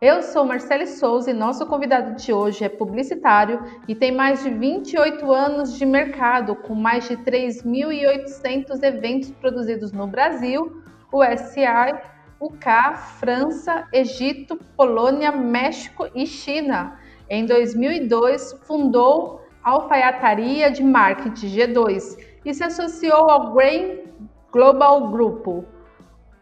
Eu sou Marcele Souza e nosso convidado de hoje é publicitário e tem mais de 28 anos de mercado, com mais de 3.800 eventos produzidos no Brasil, USI, UK, França, Egito, Polônia, México e China. Em 2002, fundou a alfaiataria de marketing G2 e se associou ao Grain Global Group,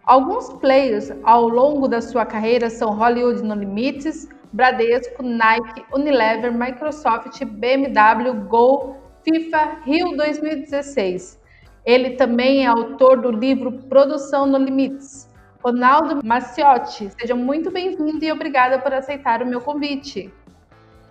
Alguns players ao longo da sua carreira são Hollywood No Limites, Bradesco, Nike, Unilever, Microsoft, BMW, Gol, FIFA, Rio 2016. Ele também é autor do livro Produção No Limites. Ronaldo Maciotti, seja muito bem-vindo e obrigada por aceitar o meu convite.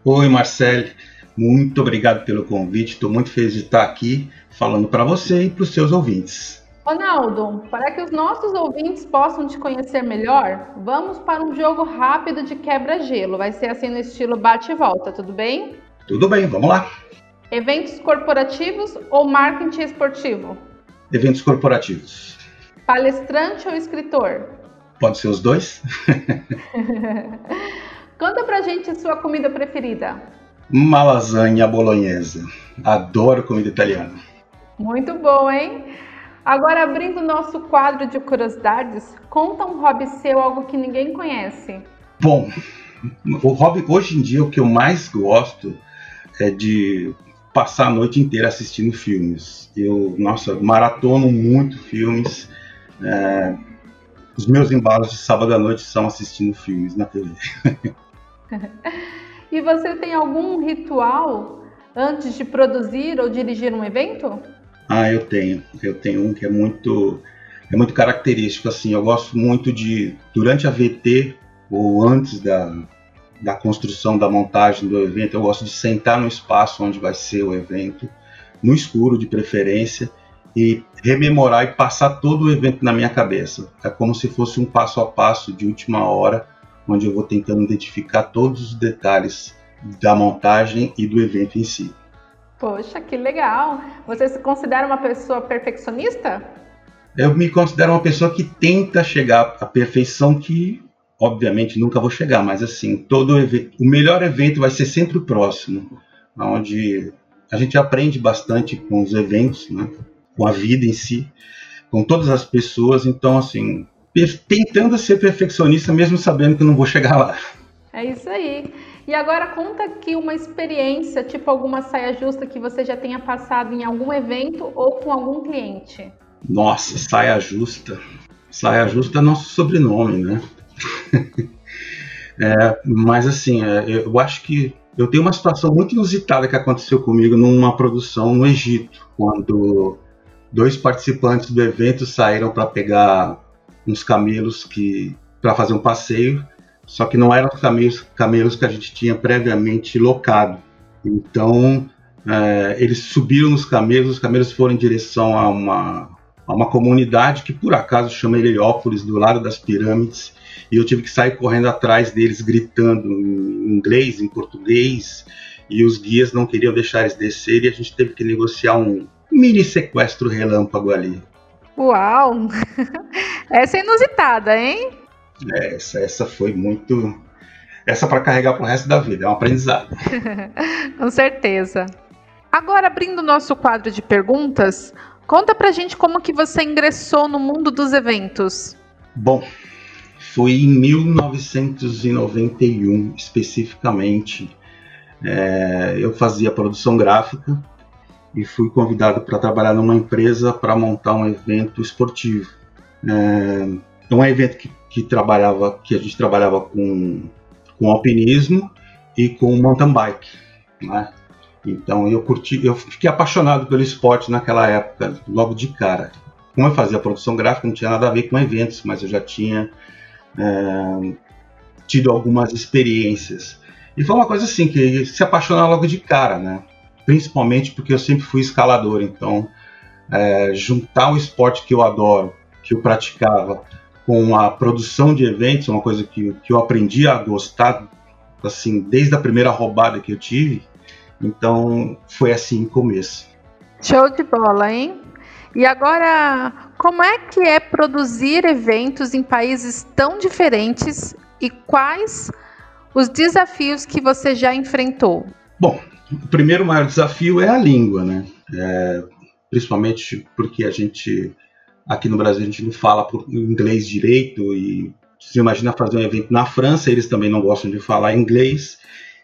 Oi, Marcele. Muito obrigado pelo convite. Estou muito feliz de estar aqui falando para você e para os seus ouvintes. Ronaldo, para que os nossos ouvintes possam te conhecer melhor, vamos para um jogo rápido de quebra-gelo. Vai ser assim no estilo bate e volta, tudo bem? Tudo bem, vamos lá. Eventos corporativos ou marketing esportivo? Eventos corporativos. Palestrante ou escritor? Pode ser os dois. Conta pra gente a sua comida preferida. Uma lasanha bolonhesa. Adoro comida italiana. Muito bom, hein? Agora, abrindo o nosso quadro de curiosidades, conta um hobby seu, algo que ninguém conhece. Bom, o hobby hoje em dia o que eu mais gosto é de passar a noite inteira assistindo filmes. Eu, nossa, maratono muito filmes. É, os meus embalos de sábado à noite são assistindo filmes na TV. e você tem algum ritual antes de produzir ou dirigir um evento? Ah, eu tenho. Eu tenho um que é muito é muito característico assim. Eu gosto muito de durante a VT ou antes da da construção da montagem do evento, eu gosto de sentar no espaço onde vai ser o evento, no escuro de preferência e rememorar e passar todo o evento na minha cabeça. É como se fosse um passo a passo de última hora, onde eu vou tentando identificar todos os detalhes da montagem e do evento em si. Poxa, que legal! Você se considera uma pessoa perfeccionista? Eu me considero uma pessoa que tenta chegar à perfeição que, obviamente, nunca vou chegar, mas assim, todo evento, o melhor evento vai ser sempre o próximo, onde a gente aprende bastante com os eventos, né? com a vida em si, com todas as pessoas, então assim, tentando ser perfeccionista mesmo sabendo que não vou chegar lá. É isso aí. E agora conta aqui uma experiência, tipo alguma saia justa que você já tenha passado em algum evento ou com algum cliente. Nossa, saia justa. Saia justa é nosso sobrenome, né? é, mas assim, é, eu acho que eu tenho uma situação muito inusitada que aconteceu comigo numa produção no Egito, quando dois participantes do evento saíram para pegar uns camelos que para fazer um passeio só que não eram os camelos, camelos que a gente tinha previamente locado. Então, é, eles subiram nos camelos, os camelos foram em direção a uma, a uma comunidade que por acaso chama Heliópolis, do lado das pirâmides, e eu tive que sair correndo atrás deles, gritando em inglês, em português, e os guias não queriam deixar eles descer, e a gente teve que negociar um mini sequestro relâmpago ali. Uau! Essa é inusitada, hein? É, essa, essa foi muito. Essa para carregar pro resto da vida, é um aprendizado. Com certeza. Agora, abrindo o nosso quadro de perguntas, conta pra gente como que você ingressou no mundo dos eventos. Bom, foi em 1991, especificamente. É, eu fazia produção gráfica e fui convidado para trabalhar numa empresa para montar um evento esportivo. É, é um evento que que trabalhava, que a gente trabalhava com, com alpinismo e com mountain bike, né? Então eu curti, eu fiquei apaixonado pelo esporte naquela época, logo de cara. Como eu fazia produção gráfica, não tinha nada a ver com eventos, mas eu já tinha é, tido algumas experiências. E foi uma coisa assim que se apaixonar logo de cara, né? Principalmente porque eu sempre fui escalador, então é, juntar o esporte que eu adoro, que eu praticava, com a produção de eventos, uma coisa que, que eu aprendi a gostar, assim, desde a primeira roubada que eu tive. Então, foi assim o começo. Show de bola, hein? E agora, como é que é produzir eventos em países tão diferentes e quais os desafios que você já enfrentou? Bom, o primeiro maior desafio é a língua, né? É, principalmente porque a gente aqui no Brasil a gente não fala inglês direito e se imagina fazer um evento na França, eles também não gostam de falar inglês.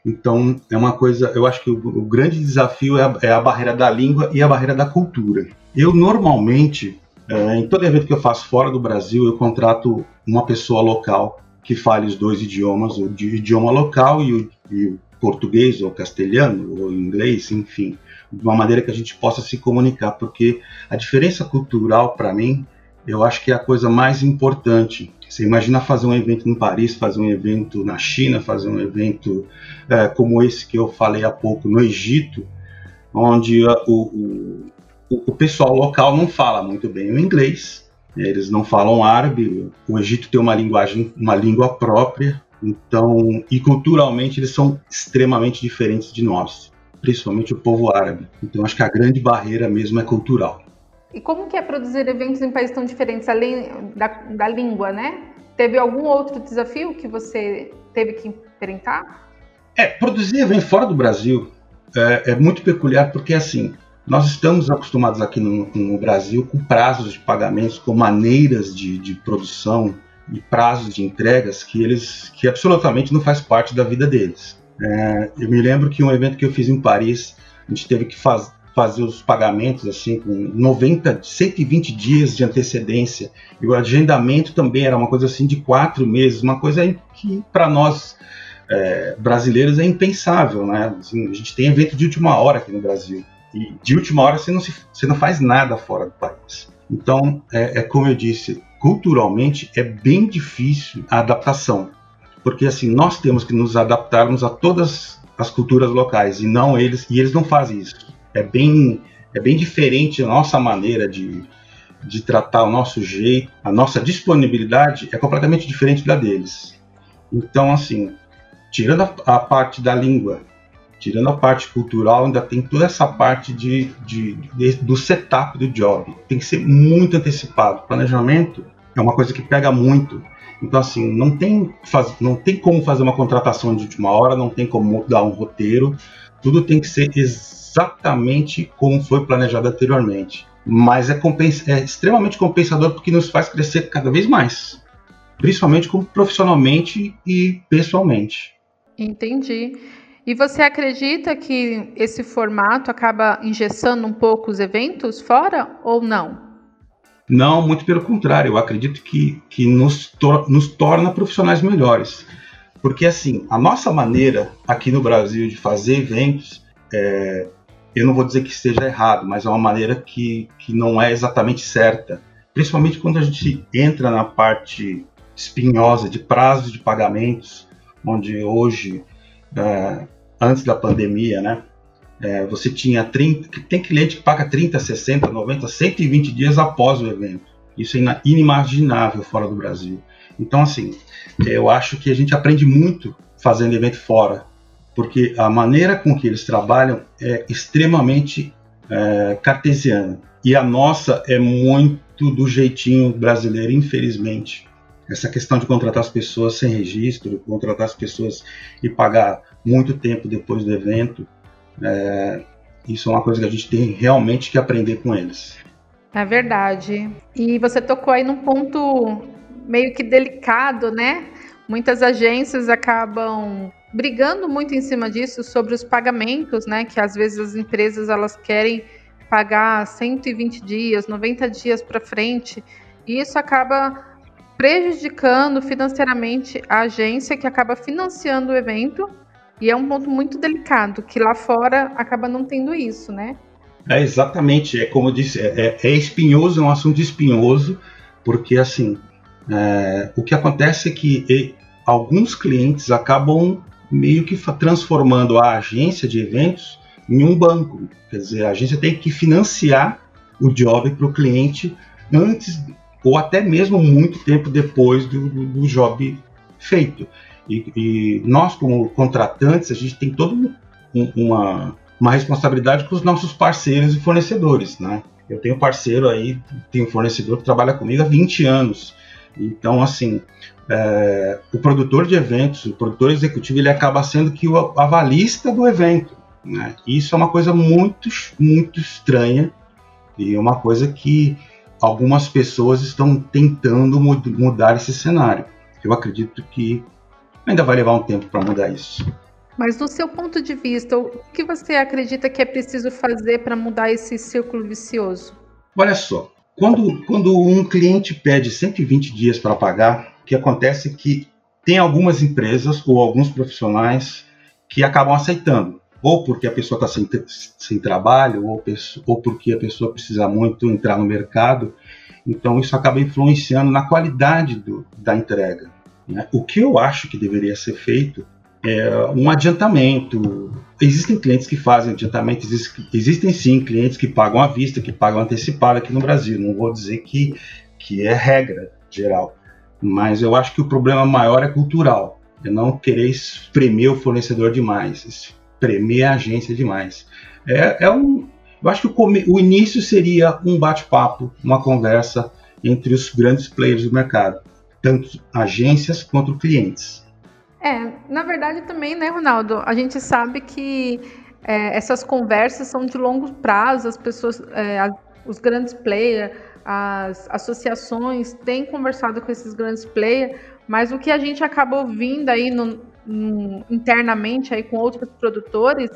Então é uma coisa, eu acho que o, o grande desafio é a, é a, barreira da língua e a barreira da cultura. Eu normalmente, é, em todo evento que eu faço fora do Brasil, eu contrato uma pessoa local que fale os dois idiomas, o idioma local e o, e o português ou castelhano ou inglês, enfim de uma maneira que a gente possa se comunicar, porque a diferença cultural, para mim, eu acho que é a coisa mais importante. Você imagina fazer um evento em Paris, fazer um evento na China, fazer um evento é, como esse que eu falei há pouco no Egito, onde o, o, o pessoal local não fala muito bem o inglês, eles não falam árabe, o Egito tem uma linguagem, uma língua própria, então, e culturalmente eles são extremamente diferentes de nós principalmente o povo árabe. Então acho que a grande barreira mesmo é cultural. E como que é produzir eventos em países tão diferentes, além da, da língua, né? Teve algum outro desafio que você teve que enfrentar? É, produzir evento fora do Brasil é, é muito peculiar porque, assim, nós estamos acostumados aqui no, no, Brasil com prazos de pagamentos, com maneiras de, de, produção e prazos de entregas que eles que absolutamente não faz parte da vida deles. É, eu me lembro que um evento que eu fiz em Paris, a gente teve que faz, fazer os pagamentos assim com 90, 120 dias de antecedência. E o agendamento também era uma coisa assim de quatro meses, uma coisa que para nós é, brasileiros é impensável, né? Assim, a gente tem evento de última hora aqui no Brasil. E de última hora você não, se, você não faz nada fora do país. Então, é, é como eu disse, culturalmente é bem difícil a adaptação porque assim nós temos que nos adaptarmos a todas as culturas locais e não eles e eles não fazem isso. É bem é bem diferente a nossa maneira de, de tratar o nosso jeito, a nossa disponibilidade é completamente diferente da deles. Então assim, tirando a, a parte da língua, tirando a parte cultural, ainda tem toda essa parte de, de, de, do setup do job. Tem que ser muito antecipado. Planejamento é uma coisa que pega muito. Então, assim, não tem, faz, não tem como fazer uma contratação de última hora, não tem como mudar um roteiro, tudo tem que ser exatamente como foi planejado anteriormente. Mas é, é extremamente compensador porque nos faz crescer cada vez mais, principalmente como profissionalmente e pessoalmente. Entendi. E você acredita que esse formato acaba engessando um pouco os eventos fora ou não? Não, muito pelo contrário, eu acredito que, que nos, tor nos torna profissionais melhores. Porque, assim, a nossa maneira aqui no Brasil de fazer eventos, é, eu não vou dizer que esteja errado, mas é uma maneira que, que não é exatamente certa. Principalmente quando a gente entra na parte espinhosa de prazos de pagamentos, onde hoje, é, antes da pandemia, né, é, você tinha 30, tem cliente que paga 30, 60, 90, 120 dias após o evento. Isso é inimaginável fora do Brasil. Então, assim, eu acho que a gente aprende muito fazendo evento fora, porque a maneira com que eles trabalham é extremamente é, cartesiana. E a nossa é muito do jeitinho brasileiro, infelizmente. Essa questão de contratar as pessoas sem registro, contratar as pessoas e pagar muito tempo depois do evento, é, isso é uma coisa que a gente tem realmente que aprender com eles. É verdade. E você tocou aí num ponto meio que delicado, né? Muitas agências acabam brigando muito em cima disso sobre os pagamentos, né? Que às vezes as empresas elas querem pagar 120 dias, 90 dias para frente, e isso acaba prejudicando financeiramente a agência que acaba financiando o evento e é um ponto muito delicado, que lá fora acaba não tendo isso, né? É exatamente, é como eu disse, é, é, é espinhoso, é um assunto espinhoso, porque assim, é, o que acontece é que e, alguns clientes acabam meio que transformando a agência de eventos em um banco. Quer dizer, a agência tem que financiar o job para o cliente antes ou até mesmo muito tempo depois do, do, do job feito. E, e, nós, como contratantes, a gente tem toda um, uma, uma responsabilidade com os nossos parceiros e fornecedores. Né? Eu tenho parceiro aí, tenho fornecedor que trabalha comigo há 20 anos. Então, assim, é, o produtor de eventos, o produtor executivo, ele acaba sendo que o avalista do evento. Né? Isso é uma coisa muito, muito estranha e é uma coisa que algumas pessoas estão tentando mudar esse cenário. Eu acredito que ainda vai levar um tempo para mudar isso. Mas do seu ponto de vista, o que você acredita que é preciso fazer para mudar esse círculo vicioso? Olha só, quando, quando um cliente pede 120 dias para pagar, o que acontece é que tem algumas empresas ou alguns profissionais que acabam aceitando ou porque a pessoa está sem, sem trabalho, ou, ou porque a pessoa precisa muito entrar no mercado. Então, isso acaba influenciando na qualidade do, da entrega. Né? O que eu acho que deveria ser feito é um adiantamento. Existem clientes que fazem adiantamento, existem, sim clientes que pagam à vista, que pagam antecipado aqui no Brasil. Não vou dizer que, que é regra geral, mas eu acho que o problema maior é cultural. É não querer espremer o fornecedor demais premer a agência demais. É, é um, eu acho que o, o início seria um bate-papo, uma conversa entre os grandes players do mercado, tanto agências quanto clientes. É, na verdade também, né, Ronaldo? A gente sabe que é, essas conversas são de longo prazo, as pessoas, é, os grandes players, as associações têm conversado com esses grandes players, mas o que a gente acaba ouvindo aí no, internamente aí com outros produtores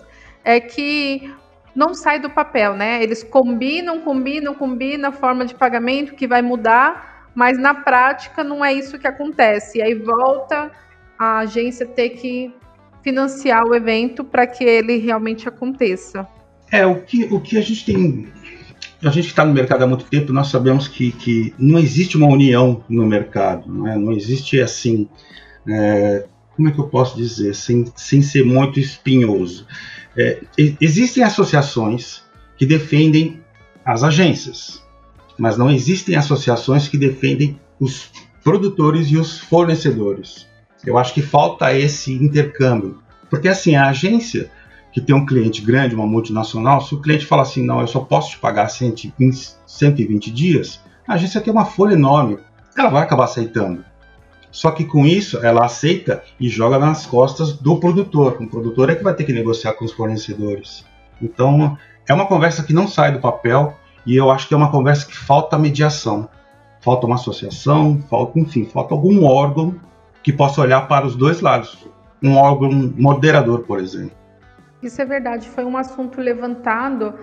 é que não sai do papel, né? Eles combinam, combinam, combinam a forma de pagamento que vai mudar, mas na prática não é isso que acontece. E aí volta a agência ter que financiar o evento para que ele realmente aconteça. É, o que, o que a gente tem. A gente que está no mercado há muito tempo, nós sabemos que, que não existe uma união no mercado, não, é? existe assim. É, como é que eu posso dizer, sem, sem ser muito espinhoso? É, existem associações que defendem as agências, mas não existem associações que defendem os produtores e os fornecedores. Eu acho que falta esse intercâmbio, porque assim a agência que tem um cliente grande, uma multinacional, se o cliente fala assim, não, eu só posso te pagar 120 dias, a agência tem uma folha enorme, ela vai acabar aceitando. Só que com isso ela aceita e joga nas costas do produtor. O produtor é que vai ter que negociar com os fornecedores. Então é uma conversa que não sai do papel e eu acho que é uma conversa que falta mediação. Falta uma associação, falta, enfim, falta algum órgão que possa olhar para os dois lados. Um órgão moderador, por exemplo. Isso é verdade, foi um assunto levantado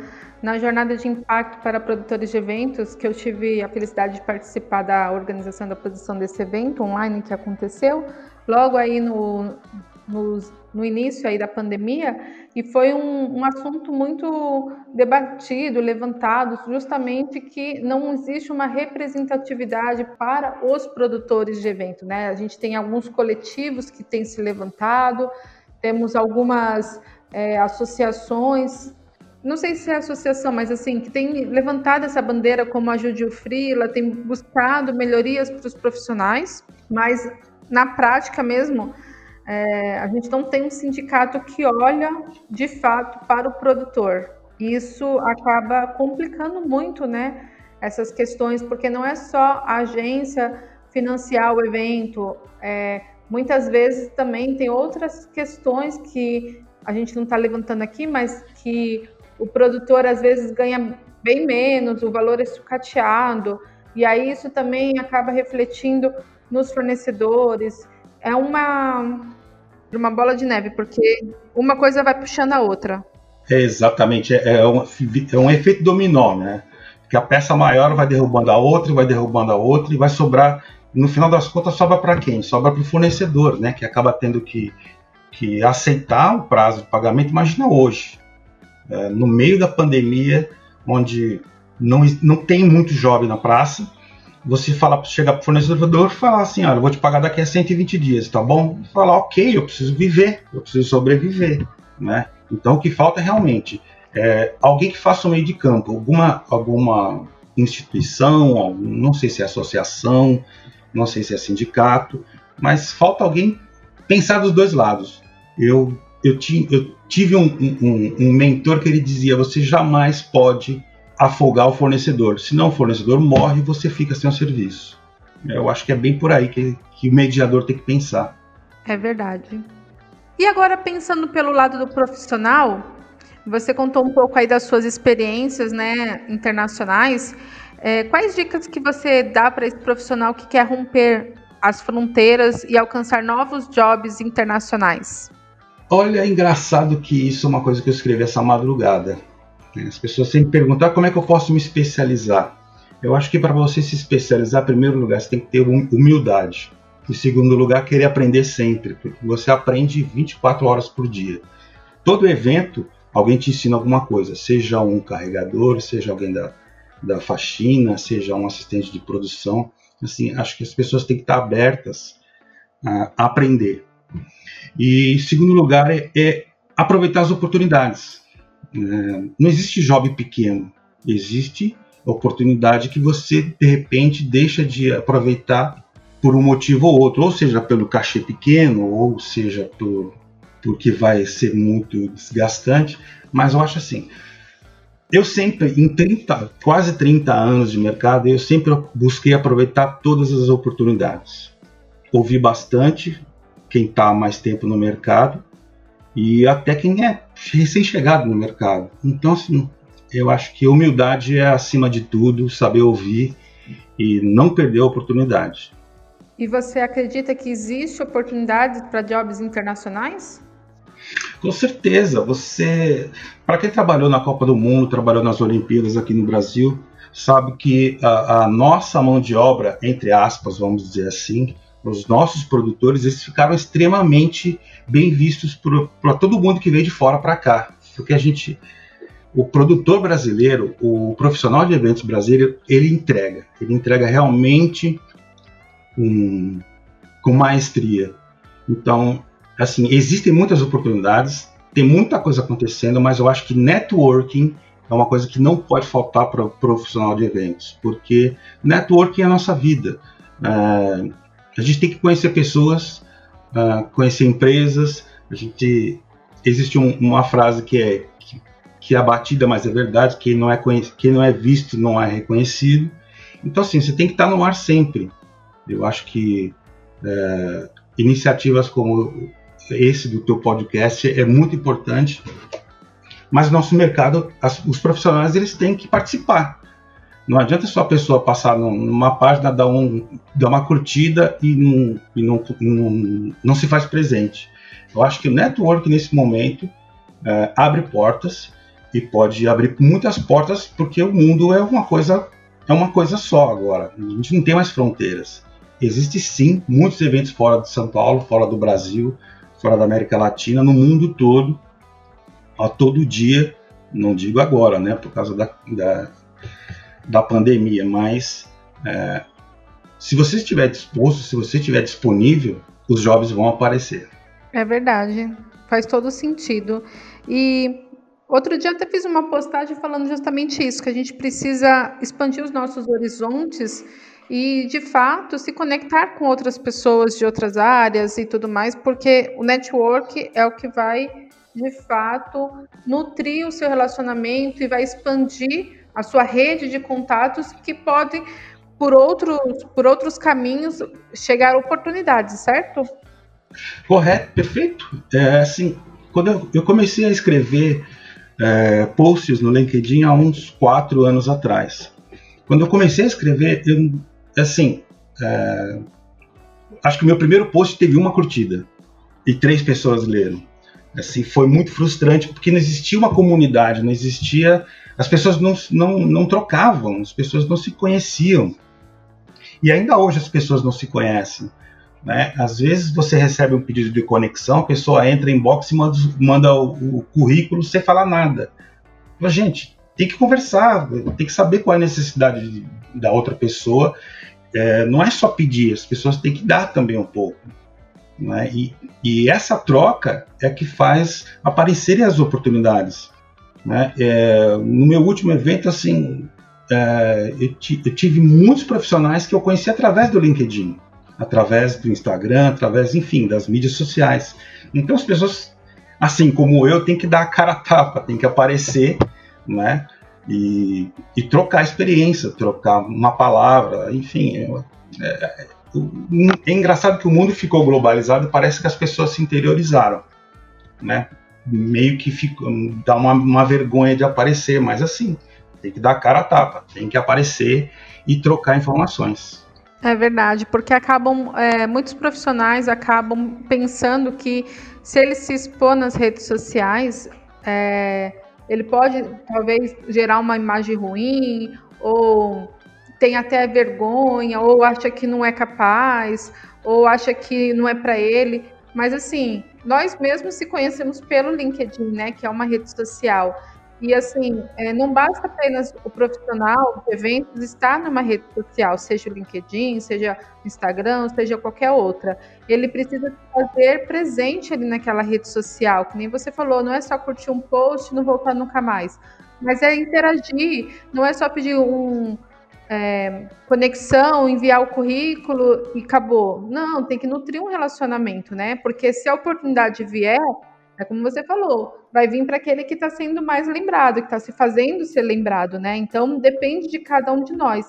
na jornada de impacto para produtores de eventos, que eu tive a felicidade de participar da organização da produção desse evento online que aconteceu, logo aí no, no, no início aí da pandemia, e foi um, um assunto muito debatido, levantado, justamente que não existe uma representatividade para os produtores de evento, né? A gente tem alguns coletivos que têm se levantado, temos algumas é, associações não sei se é associação, mas assim, que tem levantado essa bandeira como a Judio Frila, tem buscado melhorias para os profissionais, mas na prática mesmo, é, a gente não tem um sindicato que olha de fato para o produtor. Isso acaba complicando muito, né, essas questões, porque não é só a agência financiar o evento, é, muitas vezes também tem outras questões que a gente não está levantando aqui, mas que o produtor às vezes ganha bem menos, o valor é sucateado, e aí isso também acaba refletindo nos fornecedores. É uma, uma bola de neve, porque uma coisa vai puxando a outra. É exatamente, é, um, é um efeito dominó, né? Que a peça maior vai derrubando a outra, vai derrubando a outra, e vai sobrar, no final das contas, sobra para quem? Sobra para o fornecedor, né? Que acaba tendo que, que aceitar o prazo de pagamento. Imagina hoje, é, no meio da pandemia, onde não, não tem muito jovem na praça, você fala, chega para o fornecedor e fala assim, olha, eu vou te pagar daqui a 120 dias, tá bom? Falar, ok, eu preciso viver, eu preciso sobreviver, né? Então o que falta realmente é, alguém que faça o meio de campo, alguma, alguma instituição, não sei se é associação, não sei se é sindicato, mas falta alguém pensar dos dois lados. Eu, eu, ti, eu tive um, um, um mentor que ele dizia: você jamais pode afogar o fornecedor. Se não o fornecedor morre, você fica sem o serviço. Eu acho que é bem por aí que, que o mediador tem que pensar. É verdade. E agora, pensando pelo lado do profissional, você contou um pouco aí das suas experiências né, internacionais. É, quais dicas que você dá para esse profissional que quer romper as fronteiras e alcançar novos jobs internacionais? Olha, é engraçado que isso é uma coisa que eu escrevi essa madrugada. As pessoas sempre perguntam ah, como é que eu posso me especializar. Eu acho que para você se especializar, em primeiro lugar, você tem que ter humildade. Em segundo lugar, querer aprender sempre, porque você aprende 24 horas por dia. Todo evento, alguém te ensina alguma coisa, seja um carregador, seja alguém da, da faxina, seja um assistente de produção. Assim, acho que as pessoas têm que estar abertas a aprender. E em segundo lugar é, é aproveitar as oportunidades. É, não existe job pequeno, existe oportunidade que você de repente deixa de aproveitar por um motivo ou outro, ou seja pelo cachê pequeno, ou seja por porque vai ser muito desgastante, mas eu acho assim, eu sempre, em 30, quase 30 anos de mercado, eu sempre busquei aproveitar todas as oportunidades. Ouvi bastante quem está mais tempo no mercado e até quem é recém-chegado no mercado. Então, assim, eu acho que humildade é acima de tudo, saber ouvir e não perder a oportunidade. E você acredita que existe oportunidade para jobs internacionais? Com certeza, você, para quem trabalhou na Copa do Mundo, trabalhou nas Olimpíadas aqui no Brasil, sabe que a, a nossa mão de obra, entre aspas, vamos dizer assim, os nossos produtores, eles ficaram extremamente bem vistos para todo mundo que veio de fora para cá, porque a gente, o produtor brasileiro, o profissional de eventos brasileiro, ele entrega, ele entrega realmente um, com maestria. Então, assim, existem muitas oportunidades, tem muita coisa acontecendo, mas eu acho que networking é uma coisa que não pode faltar para o profissional de eventos, porque networking é a nossa vida. É, a gente tem que conhecer pessoas, uh, conhecer empresas. A gente existe um, uma frase que é que, que, é batida, mas é verdade. Quem não é quem não é visto não é reconhecido. Então assim, você tem que estar no ar sempre. Eu acho que é, iniciativas como esse do teu podcast é muito importante, mas nosso mercado, as, os profissionais eles têm que participar. Não adianta só a pessoa passar numa página, dar, um, dar uma curtida e, não, e não, não, não se faz presente. Eu acho que o network nesse momento é, abre portas e pode abrir muitas portas porque o mundo é uma coisa é uma coisa só agora. A gente não tem mais fronteiras. Existe sim muitos eventos fora de São Paulo, fora do Brasil, fora da América Latina, no mundo todo, a todo dia, não digo agora, né, por causa da, da, da pandemia, mas é, se você estiver disposto, se você estiver disponível, os jobs vão aparecer. É verdade, faz todo sentido. E outro dia até fiz uma postagem falando justamente isso, que a gente precisa expandir os nossos horizontes e, de fato, se conectar com outras pessoas de outras áreas e tudo mais, porque o network é o que vai, de fato, nutrir o seu relacionamento e vai expandir a sua rede de contatos que pode, por outros, por outros caminhos, chegar oportunidades, certo? Correto, perfeito. É, assim, quando eu, eu comecei a escrever é, posts no LinkedIn há uns quatro anos atrás. Quando eu comecei a escrever, eu assim, é, acho que o meu primeiro post teve uma curtida e três pessoas leram. Assim, foi muito frustrante porque não existia uma comunidade, não existia, as pessoas não, não, não trocavam, as pessoas não se conheciam. E ainda hoje as pessoas não se conhecem. Né? Às vezes você recebe um pedido de conexão, a pessoa entra em box e manda, manda o, o, currículo sem falar nada. Mas, gente, tem que conversar, tem que saber qual é a necessidade de, da outra pessoa é, não é só pedir, as pessoas têm que dar também um pouco. Né? E, e, essa troca é que faz aparecerem as oportunidades. Né? É, no meu último evento, assim, é, eu, eu, tive muitos profissionais que eu conheci através do LinkedIn, através do Instagram, através, enfim, das mídias sociais. Então as pessoas, assim como eu, têm que dar a cara a tapa, tem que aparecer, né? E, e trocar experiência, trocar uma palavra, enfim. É, é, é engraçado que o mundo ficou globalizado parece que as pessoas se interiorizaram, né? Meio que fica, dá uma, uma vergonha de aparecer, mas assim, tem que dar cara a tapa, tem que aparecer e trocar informações. É verdade, porque acabam é, muitos profissionais acabam pensando que se ele se expor nas redes sociais, é, ele pode talvez gerar uma imagem ruim ou tem até vergonha ou acha que não é capaz ou acha que não é para ele. Mas assim, nós mesmos se conhecemos pelo LinkedIn, né, que é uma rede social. E assim, é, não basta apenas o profissional de eventos estar numa rede social, seja o LinkedIn, seja o Instagram, seja qualquer outra. Ele precisa fazer presente ali naquela rede social, que nem você falou, não é só curtir um post e não voltar nunca mais. Mas é interagir, não é só pedir um, é, conexão, enviar o currículo e acabou. Não, tem que nutrir um relacionamento, né? Porque se a oportunidade vier, é como você falou, vai vir para aquele que está sendo mais lembrado, que está se fazendo ser lembrado, né? Então depende de cada um de nós.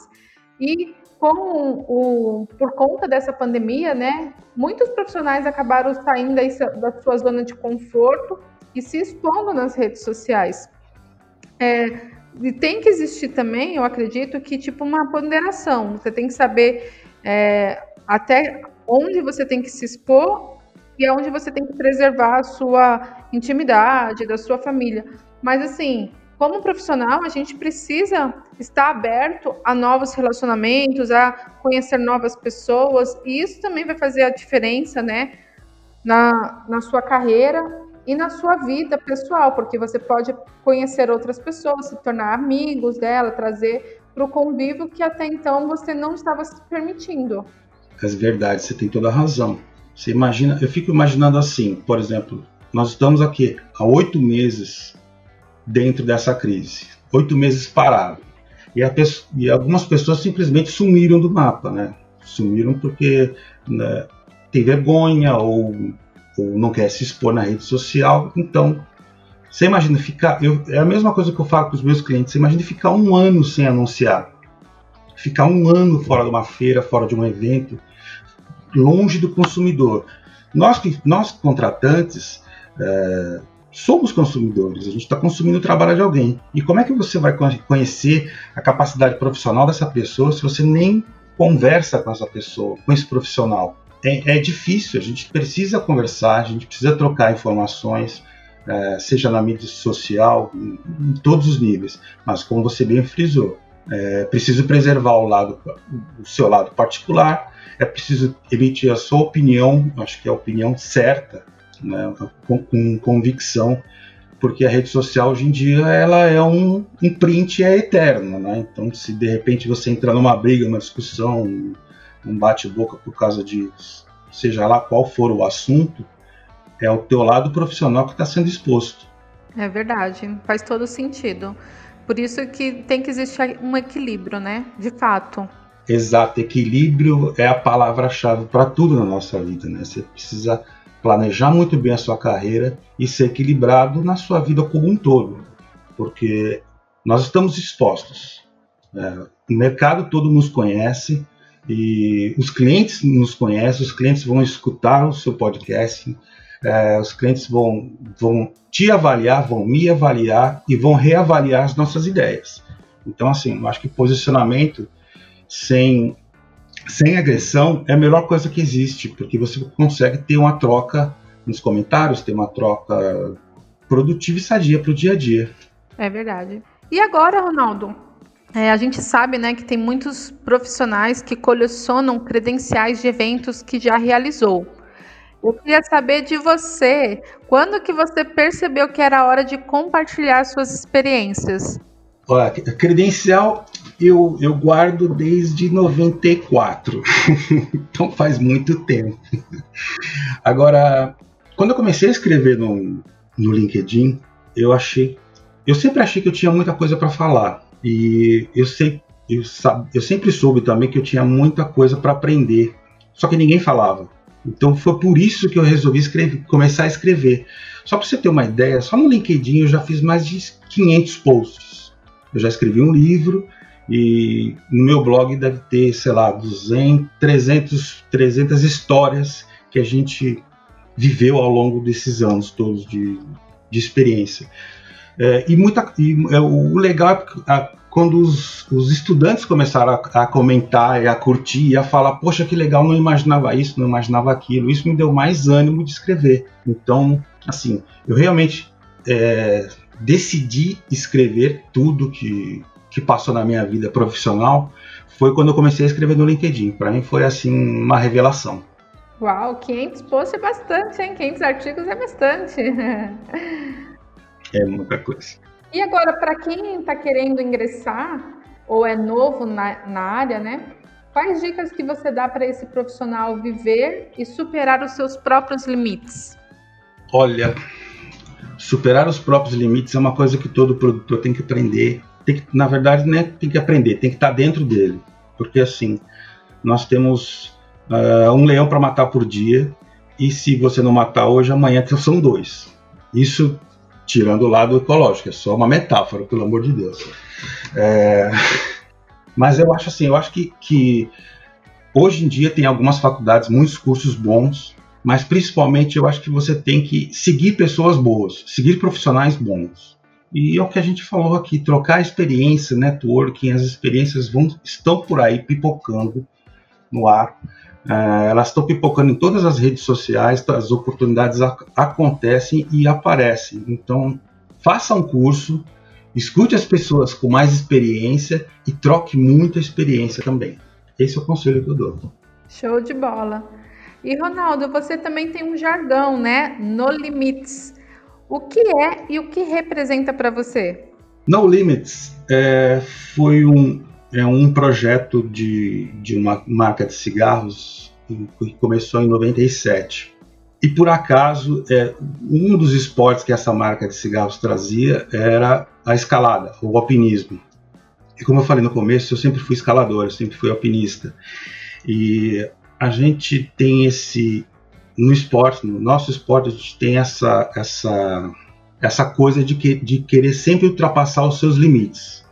E com o, por conta dessa pandemia, né, muitos profissionais acabaram saindo da sua zona de conforto e se expondo nas redes sociais. É, e tem que existir também, eu acredito, que tipo uma ponderação. Você tem que saber é, até onde você tem que se expor e é onde você tem que preservar a sua intimidade, da sua família. Mas assim, como profissional, a gente precisa estar aberto a novos relacionamentos, a conhecer novas pessoas, e isso também vai fazer a diferença, né, na, na sua carreira e na sua vida pessoal, porque você pode conhecer outras pessoas, se tornar amigos dela, trazer para o convívio que até então você não estava se permitindo. É verdade, você tem toda a razão. Você imagina, eu fico imaginando assim, por exemplo, nós estamos aqui há oito meses dentro dessa crise, oito meses parado, e, e, algumas pessoas simplesmente sumiram do mapa, né? Sumiram porque né, tem vergonha ou, ou, não quer se expor na rede social. Então, você imagina ficar, eu, é a mesma coisa que eu falo com os meus clientes. Você imagina ficar um ano sem anunciar, ficar um ano fora de uma feira, fora de um evento longe do consumidor. Nós, nós contratantes, é, somos consumidores, a gente está consumindo o trabalho de alguém. E como é que você vai conhecer a capacidade profissional dessa pessoa se você nem conversa com essa pessoa, com esse profissional? É, é difícil, a gente precisa conversar, a gente precisa trocar informações, é, seja na mídia social, em, em, todos os níveis. Mas como você bem frisou, é preciso preservar o, lado, o seu lado particular, é preciso emitir a sua opinião, acho que é a opinião certa, né, com, com, convicção, porque a rede social hoje em dia ela é um, um print é eterno, né? Então, se de repente você entrar numa briga, numa discussão, um bate-boca por causa de seja lá qual for o assunto, é o teu lado profissional que está sendo exposto. É verdade, faz todo sentido. Por isso que tem que existir um equilíbrio, né? De fato. Exato, equilíbrio é a palavra-chave para tudo na nossa vida, né? Você precisa planejar muito bem a sua carreira e ser equilibrado na sua vida como um todo, porque nós estamos expostos. É, o mercado todo nos conhece e os clientes nos conhecem, os clientes vão escutar o seu podcast, é, os clientes vão, vão te avaliar, vão me avaliar e vão reavaliar as nossas ideias. Então, assim, eu acho que posicionamento sem, sem agressão é a melhor coisa que existe, porque você consegue ter uma troca nos comentários, ter uma troca produtiva e sadia para o dia a dia. É verdade. E agora, Ronaldo? É, a gente sabe né, que tem muitos profissionais que colecionam credenciais de eventos que já realizou. Eu queria saber de você, quando que você percebeu que era hora de compartilhar suas experiências? Olha, credencial eu, eu guardo desde 94, então faz muito tempo. Agora, quando eu comecei a escrever no, no LinkedIn, eu achei. eu sempre achei que eu tinha muita coisa para falar e eu sei eu, eu sempre soube também que eu tinha muita coisa para aprender, só que ninguém falava. Então foi por isso que eu resolvi escrever, começar a escrever. Só para você ter uma ideia, só no LinkedIn eu já fiz mais de 500 posts. Eu já escrevi um livro e no meu blog deve ter, sei lá, 200, 300, 300 histórias que a gente viveu ao longo desses anos todos de, de experiência. É, e muita, e, é, o legal é a, quando os, os, estudantes começaram a, a, comentar a curtir e a falar, poxa, que legal, não imaginava isso, não imaginava aquilo, isso me deu mais ânimo de escrever. Então, assim, eu realmente é, decidi escrever tudo que, que passou na minha vida profissional foi quando eu comecei a escrever no LinkedIn. Para mim foi assim uma revelação. Uau, 500 posts é bastante, hein? 500 artigos é bastante. é muita coisa. E agora, para quem está querendo ingressar ou é novo na, na área, né? Quais dicas que você dá para esse profissional viver e superar os seus próprios limites? Olha, superar os próprios limites é uma coisa que todo produtor tem que aprender. Tem que, na verdade, né, tem que aprender, tem que estar tá dentro dele. Porque assim, nós temos uh, um leão para matar por dia, e se você não matar hoje, amanhã são dois. Isso tirando o lado ecológico, é só uma metáfora, pelo amor de Deus. É, mas eu acho assim, eu acho que, que hoje em dia tem algumas faculdades, muitos cursos bons, mas principalmente eu acho que você tem que seguir pessoas boas, seguir profissionais bons. E é o que a gente falou aqui, trocar experiência, networking, as experiências vão, estão por aí pipocando no ar. É, elas estão pipocando em todas as redes sociais, as oportunidades ac acontecem e aparecem. Então, faça um curso, escute as pessoas com mais experiência e troque muita experiência também. Esse é o conselho que eu dou. Show de bola. E Ronaldo, você também tem um jargão, né? No Limites. O que é e o que representa para você? No Limits é, foi um, é um projeto de, de uma marca de cigarros que começou em 97. E por acaso, é, um dos esportes que essa marca de cigarros trazia era a escalada, o alpinismo. E como eu falei no começo, eu sempre fui escalador, eu sempre fui alpinista. E a gente tem esse no esporte, no nosso esporte, a gente tem essa essa essa coisa de, que, de querer sempre ultrapassar os seus limites.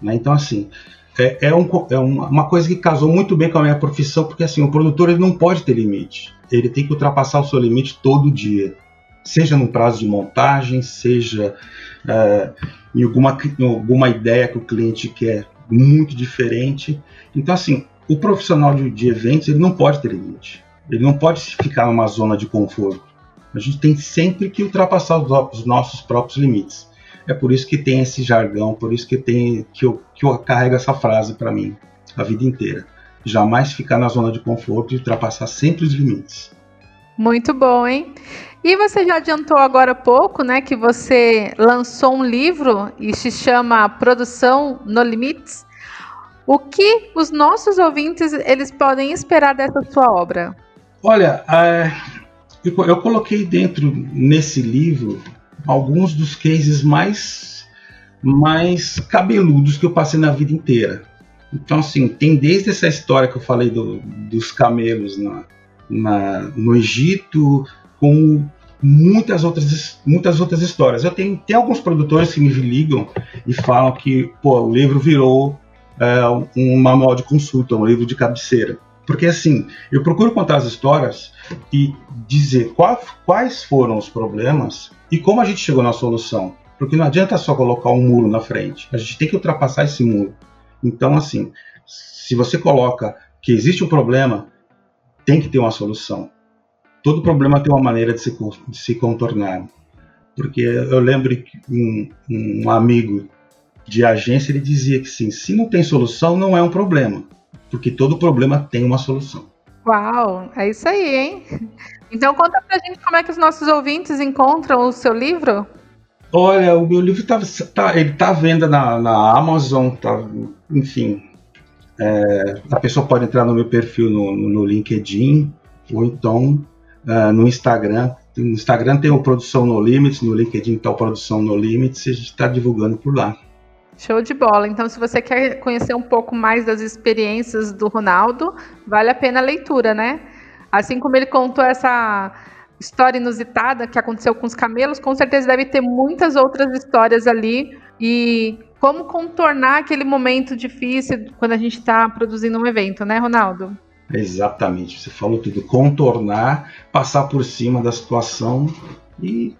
Né? Então, assim, é, é, um, é uma coisa que casou muito bem com a minha profissão, porque assim, o produtor ele não pode ter limite. Ele tem que ultrapassar o seu limite todo dia. Seja no prazo de montagem, seja é, em, alguma, em alguma ideia que o cliente quer muito diferente. Então, assim, o profissional de, de eventos ele não pode ter limite. Ele não pode ficar numa zona de conforto. A gente tem sempre que ultrapassar os, os nossos próprios limites. É por isso que tem esse jargão, por isso que tem que eu, que eu carrego essa frase para mim a vida inteira. Jamais ficar na zona de conforto e ultrapassar sempre os limites. Muito bom, hein? E você já adiantou agora há pouco, né, que você lançou um livro e se chama Produção no Limites. O que os nossos ouvintes eles podem esperar dessa sua obra? Olha, é, eu coloquei dentro nesse livro alguns dos cases mais, mais cabeludos que eu passei na vida inteira. Então, assim, tem desde essa história que eu falei do, dos camelos na, na, no Egito, com muitas outras, muitas outras histórias. Eu tenho, tem alguns produtores que me ligam e falam que pô, o livro virou é, um manual de consulta, um livro de cabeceira. Porque assim, eu procuro contar as histórias e dizer qual, quais foram os problemas e como a gente chegou na solução? Porque não adianta só colocar um muro na frente, a gente tem que ultrapassar esse muro. Então, assim, se você coloca que existe um problema, tem que ter uma solução. Todo problema tem uma maneira de se, de se contornar. Porque eu lembro que um, um amigo de agência ele dizia que sim, se não tem solução, não é um problema, porque todo problema tem uma solução. Uau, é isso aí, hein? Então conta pra gente como é que os nossos ouvintes encontram o seu livro. Olha, o meu livro tá, tá ele tá à venda na, na Amazon, tá, enfim. É, a pessoa pode entrar no meu perfil no, no LinkedIn ou então uh, no Instagram, No Instagram tem o Produção No Limits, no LinkedIn está o Produção No Limits, a gente está divulgando por lá. Show de bola. Então, se você quer conhecer um pouco mais das experiências do Ronaldo, vale a pena a leitura, né? Assim como ele contou essa história inusitada que aconteceu com os camelos, com certeza deve ter muitas outras histórias ali e como contornar aquele momento difícil quando a gente está produzindo um evento, né, Ronaldo? Exatamente, você falou tudo. Contornar, passar por cima da situação e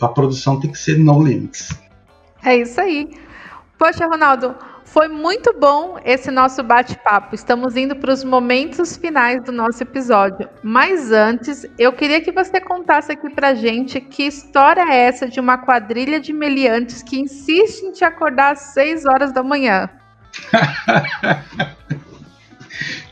a produção tem que ser no limits. É isso aí. Poxa, Ronaldo, foi muito bom esse nosso bate-papo. Estamos indo para os momentos finais do nosso episódio. Mas antes, eu queria que você contasse aqui para gente que história é essa de uma quadrilha de meliantes que insiste em te acordar às 6 horas da manhã.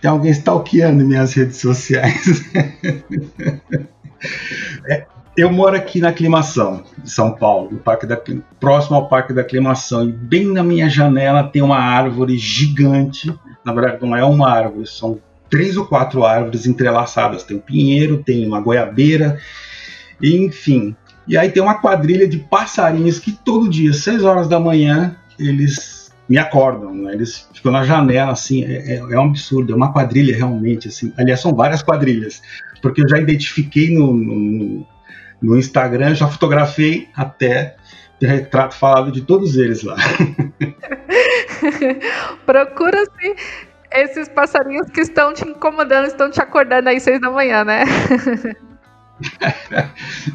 Tem alguém stalkeando minhas redes sociais. é, eu moro aqui na Aclimação, de São Paulo, no Parque da, próximo ao Parque da Aclimação, e bem na minha janela tem uma árvore gigante. Na verdade, não é uma árvore, são três ou quatro árvores entrelaçadas. Tem um pinheiro, tem uma goiabeira, enfim. E aí tem uma quadrilha de passarinhos que todo dia, seis horas da manhã, eles me acordam, né? eles ficam na janela, assim, é, é, é, um absurdo, é uma quadrilha realmente, assim. Aliás, são várias quadrilhas, porque eu já identifiquei no, no no Instagram, já fotografei até retrato falado de todos eles lá. Procura-se esses passarinhos que estão te incomodando, estão te acordando aí seis da manhã, né?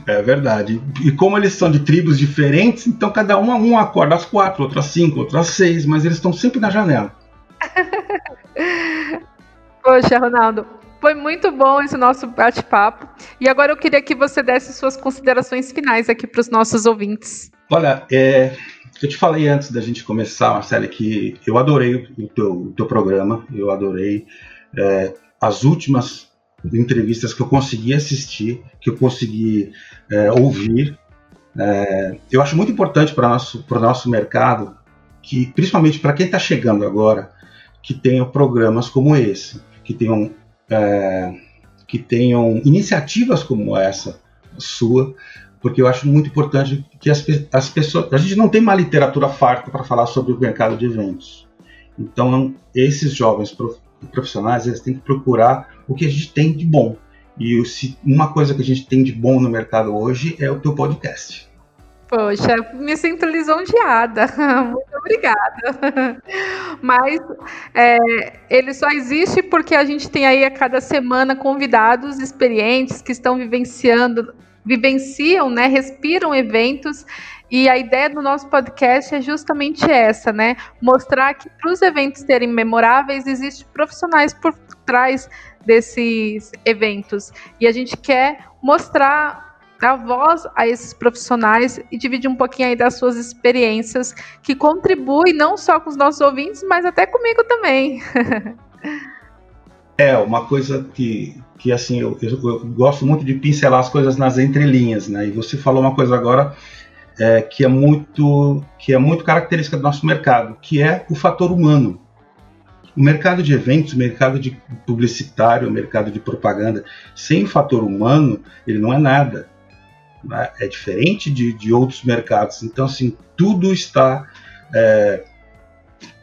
é verdade. E como eles são de tribos diferentes, então cada um, um acorda às quatro, outro às cinco, outro às seis, mas eles estão sempre na janela. Poxa, Ronaldo, foi muito bom esse nosso bate-papo. E agora eu queria que você desse suas considerações finais aqui para os nossos ouvintes. Olha, é, eu te falei antes da gente começar, Marcela, que eu adorei o teu, o teu programa, eu adorei é, as últimas entrevistas que eu consegui assistir, que eu consegui é, ouvir. É, eu acho muito importante para o nosso, nosso mercado, que principalmente para quem está chegando agora, que tenha programas como esse, que tenham é, que tenham iniciativas como essa sua, porque eu acho muito importante que as, as pessoas. A gente não tem uma literatura farta para falar sobre o mercado de eventos. Então, esses jovens profissionais eles têm que procurar o que a gente tem de bom. E uma coisa que a gente tem de bom no mercado hoje é o teu podcast. Poxa, me sinto lisonjeada. Muito obrigada. Mas é, ele só existe porque a gente tem aí a cada semana convidados experientes que estão vivenciando, vivenciam, né, respiram eventos. E a ideia do nosso podcast é justamente essa, né? Mostrar que para os eventos serem memoráveis, existem profissionais por trás desses eventos. E a gente quer mostrar dar voz a esses profissionais e dividir um pouquinho aí das suas experiências, que contribuem não só com os nossos ouvintes, mas até comigo também. é, uma coisa que, que assim, eu, eu, eu, gosto muito de pincelar as coisas nas entrelinhas, né? E você falou uma coisa agora é, que é muito que é muito característica do nosso mercado, que é o fator humano. O mercado de eventos, o mercado de publicitário, o mercado de propaganda, sem o fator humano, ele não é nada né? é diferente de, de outros mercados. Então, assim, tudo está é,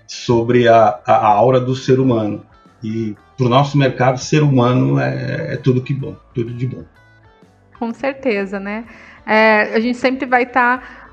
sobre a, a aura do ser humano. E para o nosso mercado, ser humano é, é, tudo que bom, tudo de bom. Com certeza, né? É, a gente sempre vai estar tá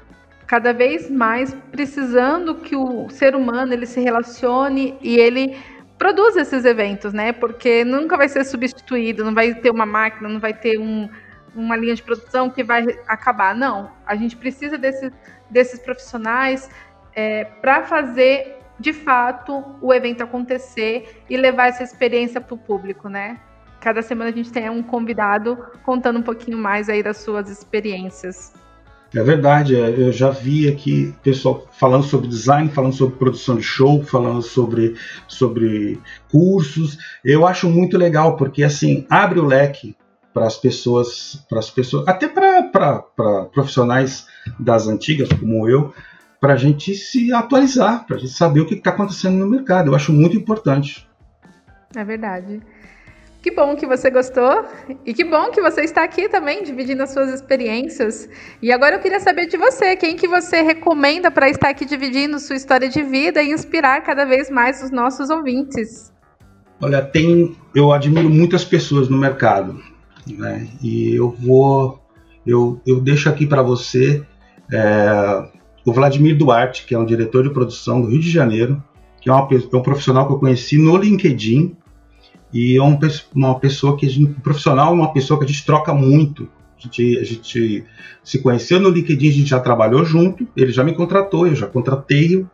cada vez mais precisando que o ser humano ele se relacione e ele produza esses eventos, né? Porque nunca vai ser substituído, não vai ter uma máquina, não vai ter um, uma linha de produção que vai acabar. Não, a gente precisa desse, desses profissionais é, para fazer de fato o evento acontecer e levar essa experiência para o público, né? Cada semana a gente tem um convidado contando um pouquinho mais aí das suas experiências. É verdade, é, eu já vi aqui pessoal falando sobre design, falando sobre produção de show, falando sobre, sobre cursos. Eu acho muito legal, porque assim, abre o leque para as pessoas, para as pessoas, até para profissionais das antigas como eu, para a gente se atualizar, para a gente saber o que está acontecendo no mercado. Eu acho muito importante. É verdade. Que bom que você gostou e que bom que você está aqui também dividindo as suas experiências. E agora eu queria saber de você, quem que você recomenda para estar aqui dividindo sua história de vida e inspirar cada vez mais os nossos ouvintes? Olha, tem, eu admiro muitas pessoas no mercado, né? E eu vou, eu, eu deixo aqui para você é, o Vladimir Duarte, que é um diretor de produção do Rio de Janeiro, que é, uma, é um profissional que eu conheci no LinkedIn e é um, uma pessoa que gente, um profissional, uma pessoa que a gente troca muito. A gente, a gente se conheceu no LinkedIn, a gente já trabalhou junto, ele já me contratou, eu já contratei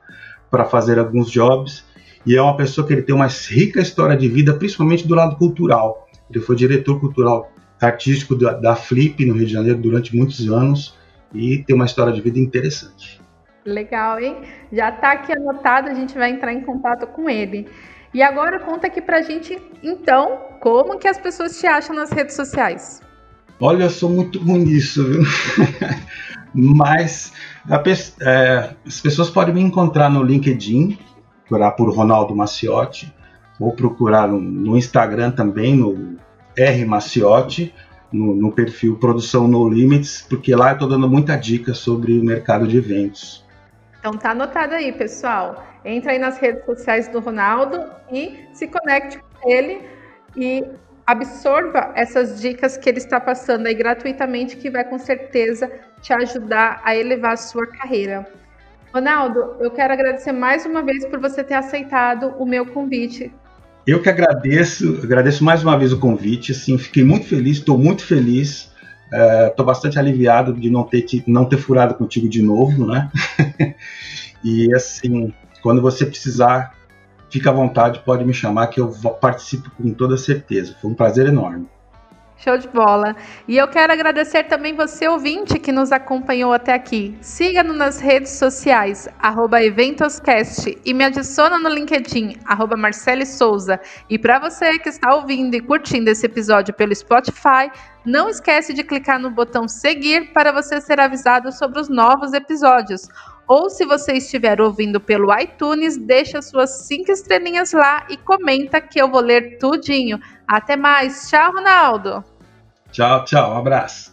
para fazer alguns jobs. E é uma pessoa que ele tem uma rica história de vida, principalmente do lado cultural. Ele foi diretor cultural artístico da, da Flip no Rio de Janeiro durante muitos anos e tem uma história de vida interessante. Legal, hein? Já está aqui anotado, a gente vai entrar em contato com ele. E agora conta aqui pra gente, então, como que as pessoas te acham nas redes sociais? Olha, eu sou muito ruim nisso, viu? Mas é, as pessoas podem me encontrar no LinkedIn, procurar por Ronaldo Maciotti, ou procurar no, no Instagram também, no R Maciotti, no, no, perfil Produção No Limits, porque lá eu estou dando muita dica sobre o mercado de eventos. Então tá anotado aí, pessoal. Entra aí nas redes sociais do Ronaldo e se conecte com ele e absorva essas dicas que ele está passando aí gratuitamente, que vai com certeza te ajudar a elevar a sua carreira. Ronaldo, eu quero agradecer mais uma vez por você ter aceitado o meu convite. Eu que agradeço, agradeço mais uma vez o convite. Assim, fiquei muito feliz, estou muito feliz, estou é, bastante aliviado de não ter não ter furado contigo de novo, né? e assim, quando você precisar, fica à vontade, pode me chamar que eu participo com toda certeza. Foi um prazer enorme. Show de bola. E eu quero agradecer também você, ouvinte, que nos acompanhou até aqui. Siga-nos nas redes sociais, EventosCast, e me adiciona no LinkedIn, arroba Marcele Souza. E para você que está ouvindo e curtindo esse episódio pelo Spotify, não esquece de clicar no botão seguir para você ser avisado sobre os novos episódios. Ou se você estiver ouvindo pelo iTunes, deixa suas cinco estrelinhas lá e comenta que eu vou ler tudinho. Até mais. Tchau, Ronaldo. Tchau, tchau. Um abraço.